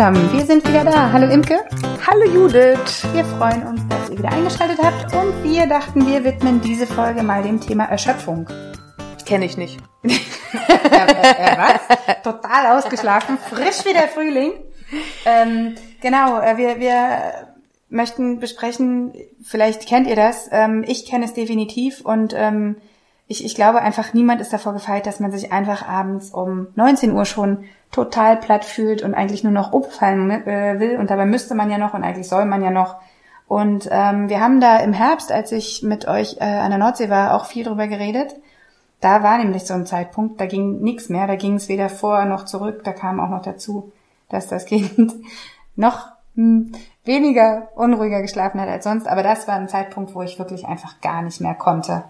Zusammen, wir sind wieder da. Hallo Imke. Hallo Judith. Wir freuen uns, dass ihr wieder eingeschaltet habt und wir dachten, wir widmen diese Folge mal dem Thema Erschöpfung. Kenne ich nicht. was? Total ausgeschlafen, frisch wie der Frühling. Ähm, genau, äh, wir, wir möchten besprechen, vielleicht kennt ihr das, ähm, ich kenne es definitiv und ähm, ich, ich glaube einfach, niemand ist davor gefeit, dass man sich einfach abends um 19 Uhr schon total platt fühlt und eigentlich nur noch umfallen äh, will. Und dabei müsste man ja noch und eigentlich soll man ja noch. Und ähm, wir haben da im Herbst, als ich mit euch äh, an der Nordsee war, auch viel drüber geredet. Da war nämlich so ein Zeitpunkt, da ging nichts mehr, da ging es weder vor noch zurück. Da kam auch noch dazu, dass das Kind noch hm, weniger unruhiger geschlafen hat als sonst. Aber das war ein Zeitpunkt, wo ich wirklich einfach gar nicht mehr konnte.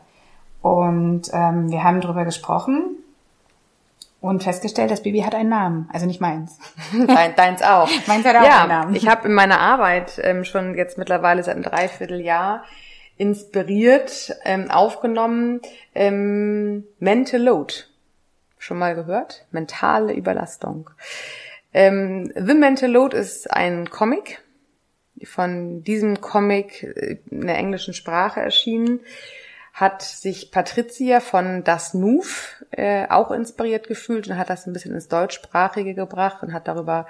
Und ähm, wir haben drüber gesprochen und festgestellt, das Baby hat einen Namen. Also nicht meins. Dein, deins auch. meins hat auch ja, einen Namen. Ich habe in meiner Arbeit ähm, schon jetzt mittlerweile seit einem Dreivierteljahr inspiriert ähm, aufgenommen ähm, Mental Load. Schon mal gehört? Mentale Überlastung. Ähm, The Mental Load ist ein Comic. Von diesem Comic äh, in der englischen Sprache erschienen hat sich Patricia von Das Nuf äh, auch inspiriert gefühlt und hat das ein bisschen ins Deutschsprachige gebracht und hat darüber,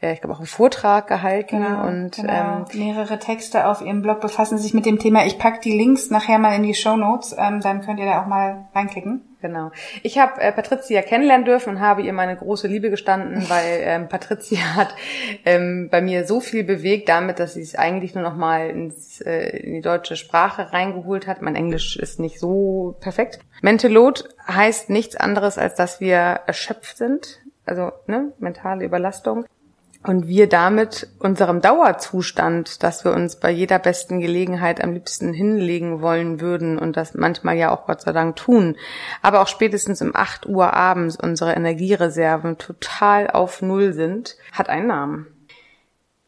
äh, ich glaube, auch einen Vortrag gehalten Genau, und genau. ähm, mehrere Texte auf ihrem Blog befassen sich mit dem Thema. Ich pack die Links nachher mal in die Show Notes, ähm, dann könnt ihr da auch mal reinklicken. Genau. Ich habe äh, Patricia kennenlernen dürfen und habe ihr meine große Liebe gestanden, weil ähm, Patricia hat ähm, bei mir so viel bewegt damit, dass sie es eigentlich nur noch mal ins, äh, in die deutsche Sprache reingeholt hat. Mein Englisch ist nicht so perfekt. Mental Load heißt nichts anderes, als dass wir erschöpft sind, also ne, mentale Überlastung. Und wir damit unserem Dauerzustand, dass wir uns bei jeder besten Gelegenheit am liebsten hinlegen wollen würden und das manchmal ja auch Gott sei Dank tun, aber auch spätestens um 8 Uhr abends unsere Energiereserven total auf Null sind, hat einen Namen.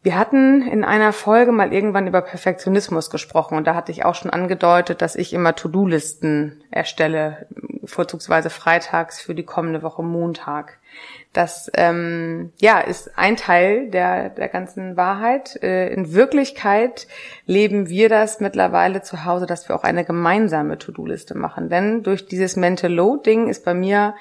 Wir hatten in einer Folge mal irgendwann über Perfektionismus gesprochen und da hatte ich auch schon angedeutet, dass ich immer To-Do-Listen erstelle, vorzugsweise freitags für die kommende Woche Montag. Das ähm, ja ist ein Teil der der ganzen Wahrheit. Äh, in Wirklichkeit leben wir das mittlerweile zu Hause, dass wir auch eine gemeinsame To-Do-Liste machen. Denn durch dieses Mental Load-Ding ist bei mir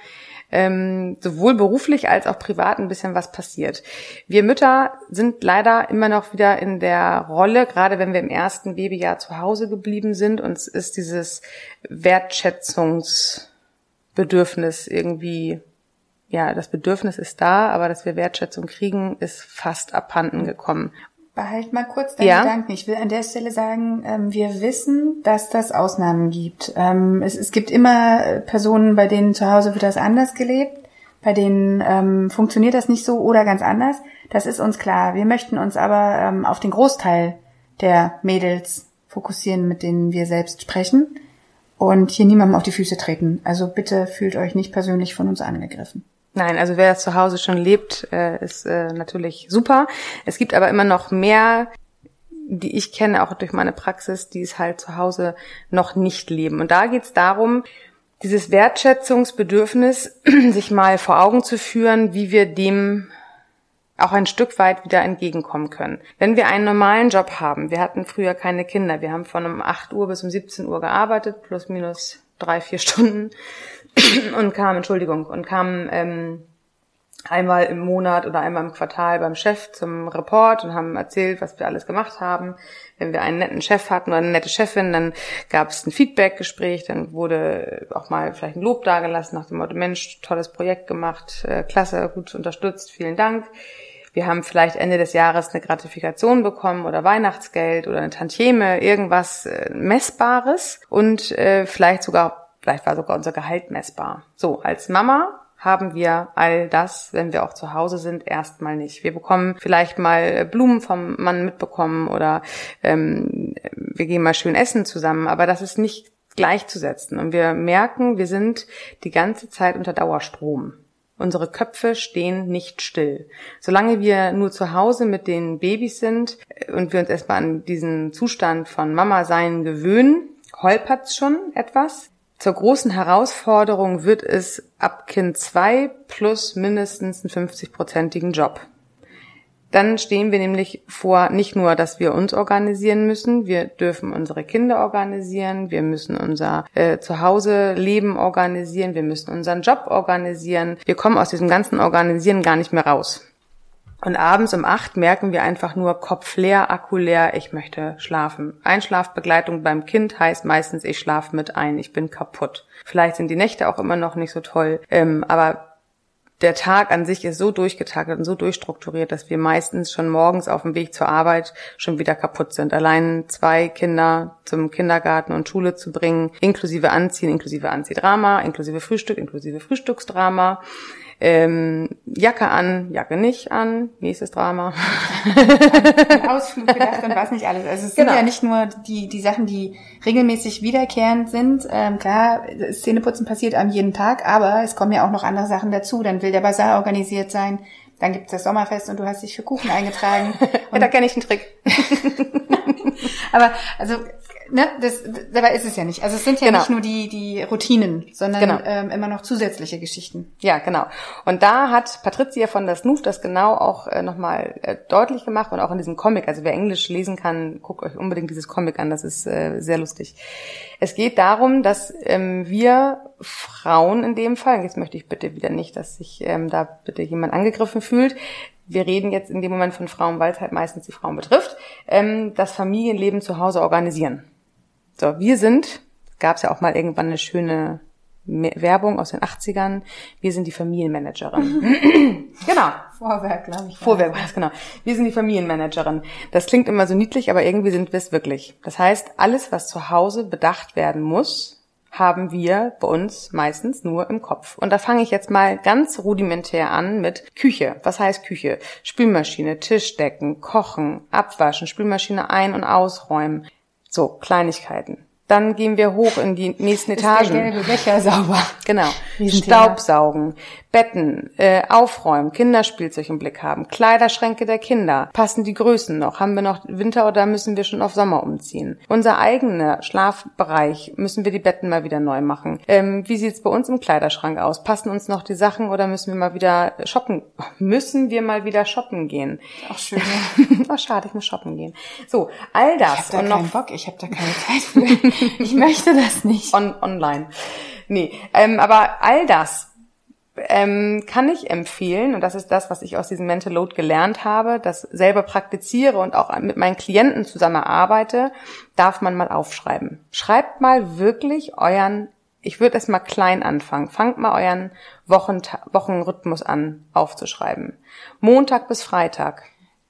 ähm, sowohl beruflich als auch privat ein bisschen was passiert. Wir Mütter sind leider immer noch wieder in der Rolle, gerade wenn wir im ersten Babyjahr zu Hause geblieben sind, uns ist dieses Wertschätzungsbedürfnis irgendwie ja, das Bedürfnis ist da, aber dass wir Wertschätzung kriegen, ist fast abhanden gekommen. Behalt mal kurz deinen Ja. Gedanken. Ich will an der Stelle sagen, ähm, wir wissen, dass das Ausnahmen gibt. Ähm, es, gibt immer äh, Personen, bei denen zu Hause wird das anders gelebt, bei denen ähm, funktioniert das nicht so oder ganz anders. Das ist uns klar. Wir möchten uns aber auf den Großteil der Mädels fokussieren, mit denen wir selbst sprechen und hier niemandem auf die Füße treten. Also bitte fühlt euch nicht persönlich von uns angegriffen. Nein, also wer das zu Hause schon lebt, äh, ist äh, natürlich super. Es gibt aber immer noch mehr, die ich kenne, auch durch meine Praxis, die es halt zu Hause noch nicht leben. Und da geht es darum, dieses Wertschätzungsbedürfnis sich mal vor Augen zu führen, wie wir dem auch ein Stück weit wieder entgegenkommen können. Wenn wir einen normalen Job haben, wir hatten früher keine Kinder, wir haben von um 8 Uhr bis um 17 Uhr gearbeitet, plus minus drei, vier Stunden und kamen, Entschuldigung, und kamen ähm, einmal im Monat oder einmal im Quartal beim Chef zum Report und haben erzählt, was wir alles gemacht haben. Wenn wir einen netten Chef hatten oder eine nette Chefin, dann gab es ein Feedbackgespräch, dann wurde auch mal vielleicht ein Lob dagelassen nach dem Motto, Mensch, tolles Projekt gemacht, äh, klasse, gut unterstützt, vielen Dank. Wir haben vielleicht Ende des Jahres eine Gratifikation bekommen oder Weihnachtsgeld oder eine Tantieme, irgendwas äh, Messbares und äh, vielleicht sogar, vielleicht war sogar unser Gehalt messbar. So, als Mama haben wir all das, wenn wir auch zu Hause sind, erstmal nicht. Wir bekommen vielleicht mal Blumen vom Mann mitbekommen oder ähm, wir gehen mal schön essen zusammen, aber das ist nicht gleichzusetzen. Und wir merken, wir sind die ganze Zeit unter Dauerstrom. Unsere Köpfe stehen nicht still. Solange wir nur zu Hause mit den Babys sind und wir uns erstmal an diesen Zustand von Mama sein gewöhnen, holpert's schon etwas. Zur großen Herausforderung wird es ab Kind 2 plus mindestens einen 50-prozentigen Job. Dann stehen wir nämlich vor nicht nur, dass wir uns organisieren müssen, wir dürfen unsere Kinder organisieren, wir müssen unser äh, Zuhause Leben organisieren, wir müssen unseren Job organisieren. Wir kommen aus diesem ganzen Organisieren gar nicht mehr raus. Und abends um acht merken wir einfach nur Kopf leer, Akku leer, ich möchte schlafen. Einschlafbegleitung beim Kind heißt meistens, ich schlafe mit ein, ich bin kaputt. Vielleicht sind die Nächte auch immer noch nicht so toll, ähm, aber der Tag an sich ist so durchgetaktet und so durchstrukturiert, dass wir meistens schon morgens auf dem Weg zur Arbeit schon wieder kaputt sind. Allein zwei Kinder zum Kindergarten und Schule zu bringen, inklusive Anziehen, inklusive Anziehdrama, inklusive Frühstück, inklusive Frühstücksdrama, ähm, Jacke an, Jacke nicht an, nächstes Drama. Ausflug gedacht und was nicht alles. Also es sind genau. ja nicht nur die, die Sachen, die regelmäßig wiederkehrend sind. Ähm, klar, Szeneputzen passiert am jeden Tag, aber es kommen ja auch noch andere Sachen dazu. Dann will der Bazar organisiert sein, dann gibt's das Sommerfest und du hast dich für Kuchen eingetragen. Und da kenne ich einen Trick. aber also ne, das, dabei ist es ja nicht. Also es sind ja genau. nicht nur die, die Routinen, sondern genau. ähm, immer noch zusätzliche Geschichten. Ja, genau. Und da hat Patricia von der Snoof das genau auch äh, nochmal äh, deutlich gemacht und auch in diesem Comic. Also wer Englisch lesen kann, guckt euch unbedingt dieses Comic an. Das ist äh, sehr lustig. Es geht darum, dass ähm, wir Frauen in dem Fall, jetzt möchte ich bitte wieder nicht, dass sich ähm, da bitte jemand angegriffen fühlt, wir reden jetzt in dem Moment von Frauen, weil es halt meistens die Frauen betrifft, ähm, das Familienleben zu Hause organisieren. So, wir sind, gab es ja auch mal irgendwann eine schöne Werbung aus den 80ern. Wir sind die Familienmanagerin. genau. Vorwerk, glaube ich. Vorwerk, was genau. Wir sind die Familienmanagerin. Das klingt immer so niedlich, aber irgendwie sind wir es wirklich. Das heißt, alles, was zu Hause bedacht werden muss, haben wir bei uns meistens nur im Kopf. Und da fange ich jetzt mal ganz rudimentär an mit Küche. Was heißt Küche? Spülmaschine, Tischdecken, Kochen, Abwaschen, Spülmaschine ein- und ausräumen. So, Kleinigkeiten. Dann gehen wir hoch in die nächsten Etagen. Ist der gelbe Becher sauber. Genau. Staubsaugen, Betten, äh, aufräumen, Kinderspielzeug im Blick haben, Kleiderschränke der Kinder. Passen die Größen noch? Haben wir noch Winter oder müssen wir schon auf Sommer umziehen? Unser eigener Schlafbereich, müssen wir die Betten mal wieder neu machen? Ähm, wie sieht's bei uns im Kleiderschrank aus? Passen uns noch die Sachen oder müssen wir mal wieder shoppen? Müssen wir mal wieder shoppen gehen? Ach schön. oh, schade, ich muss shoppen gehen. So, all das. Ich habe da keinen Bock, ich habe da keine Zeit für. ich möchte das nicht. On, online. Nee, ähm, aber all das ähm, kann ich empfehlen, und das ist das, was ich aus diesem Mental Load gelernt habe, das selber praktiziere und auch mit meinen Klienten zusammen arbeite, darf man mal aufschreiben. Schreibt mal wirklich euren, ich würde es mal klein anfangen, fangt mal euren Wochen, Wochenrhythmus an aufzuschreiben. Montag bis Freitag.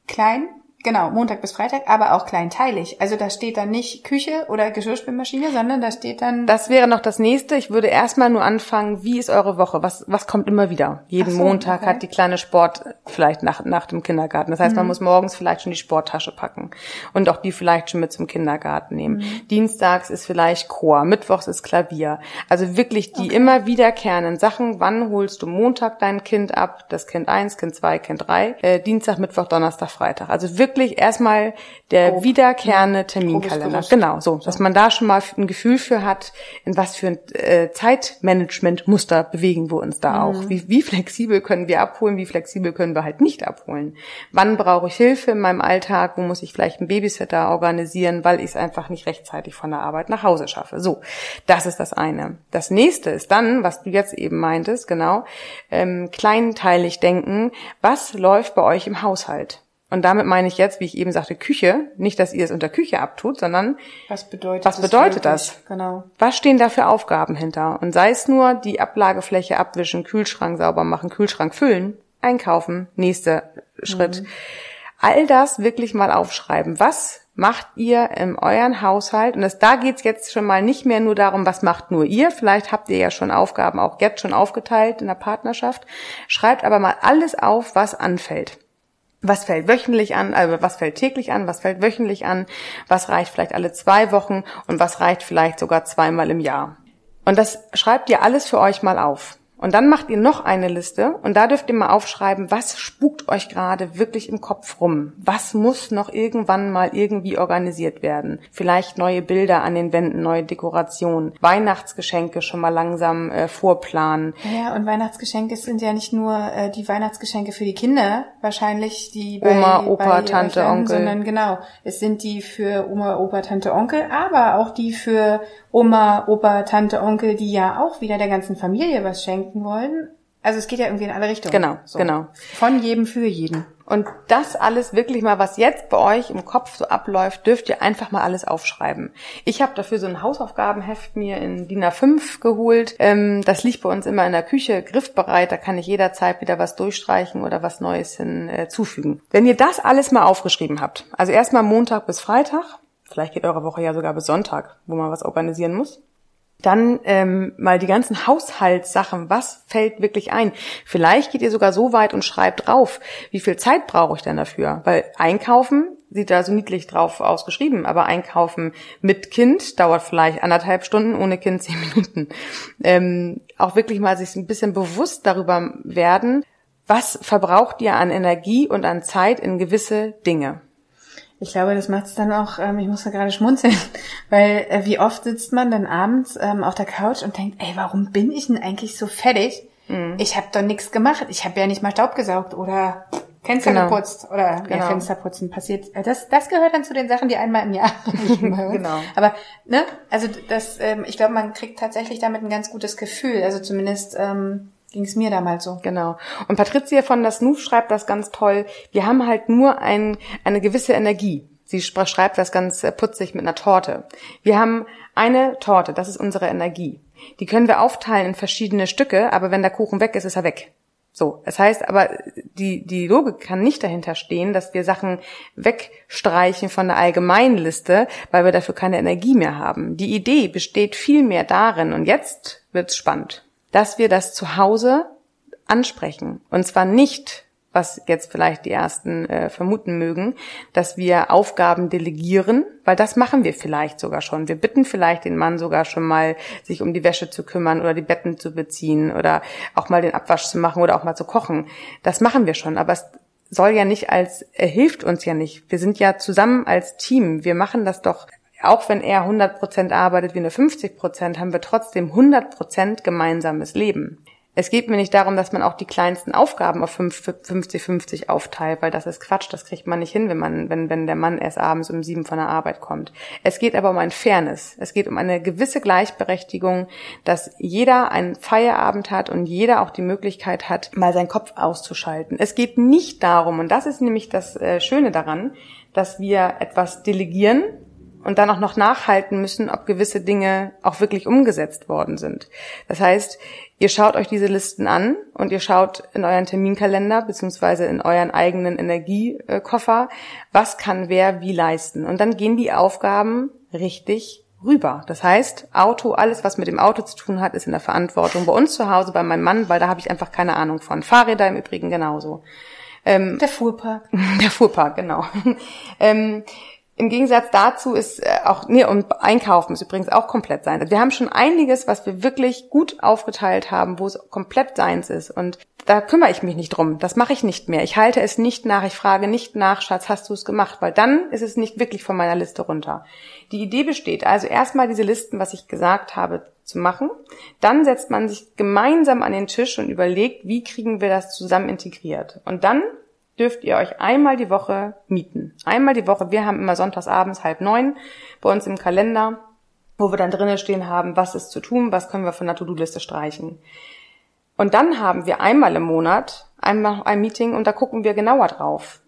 Klein? Genau, Montag bis Freitag, aber auch kleinteilig. Also da steht dann nicht Küche oder Geschirrspülmaschine, sondern da steht dann. Das wäre noch das nächste. Ich würde erstmal nur anfangen, wie ist eure Woche? Was, was kommt immer wieder? Jeden so, Montag okay. hat die kleine Sport vielleicht nach, nach dem Kindergarten. Das heißt, mhm. man muss morgens vielleicht schon die Sporttasche packen und auch die vielleicht schon mit zum Kindergarten nehmen. Mhm. Dienstags ist vielleicht Chor, Mittwochs ist Klavier. Also wirklich die okay. immer wiederkehrenden Sachen. Wann holst du Montag dein Kind ab? Das Kind eins, Kind zwei, Kind drei. Äh, Dienstag, Mittwoch, Donnerstag, Freitag. Also wirklich wirklich erstmal der Grob. wiederkehrende Terminkalender. Genau, so, dass man da schon mal ein Gefühl für hat, in was für ein äh, Zeitmanagement-Muster bewegen wir uns da mhm. auch. Wie, wie flexibel können wir abholen, wie flexibel können wir halt nicht abholen. Wann brauche ich Hilfe in meinem Alltag, wo muss ich vielleicht einen Babysitter organisieren, weil ich es einfach nicht rechtzeitig von der Arbeit nach Hause schaffe. So, das ist das eine. Das nächste ist dann, was du jetzt eben meintest, genau, ähm, kleinteilig denken, was läuft bei euch im Haushalt? Und damit meine ich jetzt, wie ich eben sagte, Küche. Nicht, dass ihr es unter Küche abtut, sondern was bedeutet, was bedeutet das? Genau. Was stehen da für Aufgaben hinter? Und sei es nur die Ablagefläche abwischen, Kühlschrank sauber machen, Kühlschrank füllen, einkaufen, nächster Schritt. Mhm. All das wirklich mal aufschreiben. Was macht ihr in euren Haushalt? Und das, da geht's jetzt schon mal nicht mehr nur darum, was macht nur ihr. Vielleicht habt ihr ja schon Aufgaben auch jetzt schon aufgeteilt in der Partnerschaft. Schreibt aber mal alles auf, was anfällt was fällt wöchentlich an, also was fällt täglich an, was fällt wöchentlich an, was reicht vielleicht alle zwei Wochen und was reicht vielleicht sogar zweimal im Jahr. Und das schreibt ihr alles für euch mal auf. Und dann macht ihr noch eine Liste und da dürft ihr mal aufschreiben, was spukt euch gerade wirklich im Kopf rum? Was muss noch irgendwann mal irgendwie organisiert werden? Vielleicht neue Bilder an den Wänden, neue Dekorationen, Weihnachtsgeschenke schon mal langsam äh, vorplanen. Ja, und Weihnachtsgeschenke sind ja nicht nur äh, die Weihnachtsgeschenke für die Kinder, wahrscheinlich die bei, Oma, Opa, bei Tante, euch, Onkel. sondern genau, es sind die für Oma, Opa, Tante, Onkel, aber auch die für Oma, Opa, Tante, Onkel, die ja auch wieder der ganzen Familie was schenken wollen. Also es geht ja irgendwie in alle Richtungen. Genau, genau. Von jedem für jeden. Und das alles wirklich mal, was jetzt bei euch im Kopf so abläuft, dürft ihr einfach mal alles aufschreiben. Ich habe dafür so ein Hausaufgabenheft mir in DIN A5 geholt. Ähm, das liegt bei uns immer in der Küche griffbereit. Da kann ich jederzeit wieder was durchstreichen oder was Neues hinzufügen. Wenn ihr das alles mal aufgeschrieben habt, also erstmal Montag bis Freitag, vielleicht geht eure Woche ja sogar bis Sonntag, wo man was organisieren muss. Dann ähm, mal die ganzen Haushaltssachen, was fällt wirklich ein? Vielleicht geht ihr sogar so weit und schreibt drauf, wie viel Zeit brauche ich denn dafür? Weil einkaufen sieht da so niedlich drauf ausgeschrieben, aber einkaufen mit Kind dauert vielleicht anderthalb Stunden, ohne Kind zehn Minuten. Ähm, auch wirklich mal sich ein bisschen bewusst darüber werden, was verbraucht ihr an Energie und an Zeit in gewisse Dinge. Ich glaube, das macht es dann auch, ähm, ich muss da gerade schmunzeln, weil äh, wie oft sitzt man dann abends ähm, auf der Couch und denkt, ey, warum bin ich denn eigentlich so fertig? Mhm. Ich habe doch nichts gemacht. Ich habe ja nicht mal Staub gesaugt oder Fenster genau. geputzt oder genau. ja, Fensterputzen passiert. Äh, das, das gehört dann zu den Sachen, die einmal im Jahr genau. Aber ne, also das, ähm, ich glaube, man kriegt tatsächlich damit ein ganz gutes Gefühl. Also zumindest ähm, ging es mir damals so. Genau. Und Patricia von der Snoof schreibt das ganz toll. Wir haben halt nur ein, eine gewisse Energie. Sie schreibt das ganz äh, putzig mit einer Torte. Wir haben eine Torte, das ist unsere Energie. Die können wir aufteilen in verschiedene Stücke, aber wenn der Kuchen weg ist, ist er weg. So, es heißt aber, die, die Logik kann nicht dahinter stehen, dass wir Sachen wegstreichen von der allgemeinen Liste, weil wir dafür keine Energie mehr haben. Die Idee besteht vielmehr darin, und jetzt wird's spannend dass wir das zu Hause ansprechen. Und zwar nicht, was jetzt vielleicht die ersten äh, vermuten mögen, dass wir Aufgaben delegieren, weil das machen wir vielleicht sogar schon. Wir bitten vielleicht den Mann sogar schon mal, sich um die Wäsche zu kümmern oder die Betten zu beziehen oder auch mal den Abwasch zu machen oder auch mal zu kochen. Das machen wir schon, aber es soll ja nicht als, er hilft uns ja nicht. Wir sind ja zusammen als Team. Wir machen das doch auch wenn er 100 Prozent arbeitet wie eine 50 Prozent, haben wir trotzdem 100 Prozent gemeinsames Leben. Es geht mir nicht darum, dass man auch die kleinsten Aufgaben auf 50-50 aufteilt, weil das ist Quatsch, das kriegt man nicht hin, wenn man, wenn, wenn der Mann erst abends um sieben von der Arbeit kommt. Es geht aber um ein Fairness. Es geht um eine gewisse Gleichberechtigung, dass jeder einen Feierabend hat und jeder auch die Möglichkeit hat, mal seinen Kopf auszuschalten. Es geht nicht darum, und das ist nämlich das äh, Schöne daran, dass wir etwas delegieren, und dann auch noch nachhalten müssen, ob gewisse Dinge auch wirklich umgesetzt worden sind. Das heißt, ihr schaut euch diese Listen an und ihr schaut in euren Terminkalender beziehungsweise in euren eigenen Energiekoffer, was kann wer wie leisten. Und dann gehen die Aufgaben richtig rüber. Das heißt, Auto, alles, was mit dem Auto zu tun hat, ist in der Verantwortung bei uns zu Hause, bei meinem Mann, weil da habe ich einfach keine Ahnung von. Fahrräder im Übrigen genauso. Ähm, der Fuhrpark. Der Fuhrpark, genau. ähm, im Gegensatz dazu ist äh, auch, nee, und Einkaufen ist übrigens auch komplett sein. Wir haben schon einiges, was wir wirklich gut aufgeteilt haben, wo es komplett seins ist. Und da kümmere ich mich nicht drum. Das mache ich nicht mehr. Ich halte es nicht nach. Ich frage nicht nach, Schatz, hast du es gemacht? Weil dann ist es nicht wirklich von meiner Liste runter. Die Idee besteht also erstmal diese Listen, was ich gesagt habe, zu machen. Dann setzt man sich gemeinsam an den Tisch und überlegt, wie kriegen wir das zusammen integriert. Und dann dürft ihr euch einmal die Woche mieten. Einmal die Woche. Wir haben immer sonntags abends halb neun bei uns im Kalender, wo wir dann drinnen stehen haben, was ist zu tun, was können wir von der To-Do-Liste streichen. Und dann haben wir einmal im Monat einmal ein Meeting und da gucken wir genauer drauf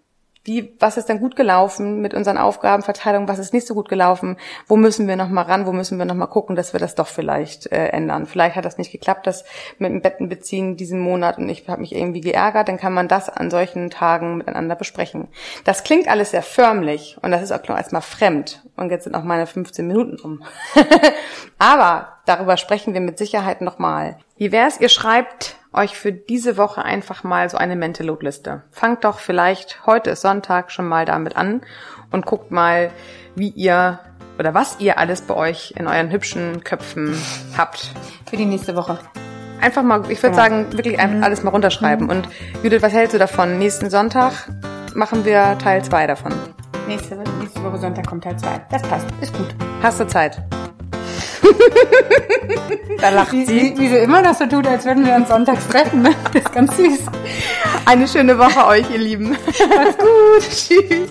wie, was ist denn gut gelaufen mit unseren Aufgabenverteilungen, was ist nicht so gut gelaufen, wo müssen wir nochmal ran, wo müssen wir nochmal gucken, dass wir das doch vielleicht äh, ändern. Vielleicht hat das nicht geklappt, das mit dem Bettenbeziehen diesen Monat und ich habe mich irgendwie geärgert, dann kann man das an solchen Tagen miteinander besprechen. Das klingt alles sehr förmlich und das ist auch noch erstmal fremd. Und jetzt sind auch meine 15 Minuten um. Aber darüber sprechen wir mit Sicherheit nochmal. Wie wär's, ihr schreibt euch für diese Woche einfach mal so eine Mentalog-Liste. Fangt doch vielleicht, heute ist Sonntag, schon mal damit an und guckt mal, wie ihr oder was ihr alles bei euch in euren hübschen Köpfen habt. Für die nächste Woche. einfach mal, ich würde sagen, wirklich einfach alles mal runterschreiben. Und Judith, was hältst du davon? Nächsten Sonntag machen wir Teil 2 davon. Nächste, nächste Woche Sonntag kommt Teil 2. Das passt. Ist gut. Hast du Zeit? da lacht Wie, sie. wie, wie sie immer noch so tut, als würden wir uns sonntags treffen. Ne? Das ist ganz süß. Eine schöne Woche euch, ihr Lieben. Macht's gut. Tschüss.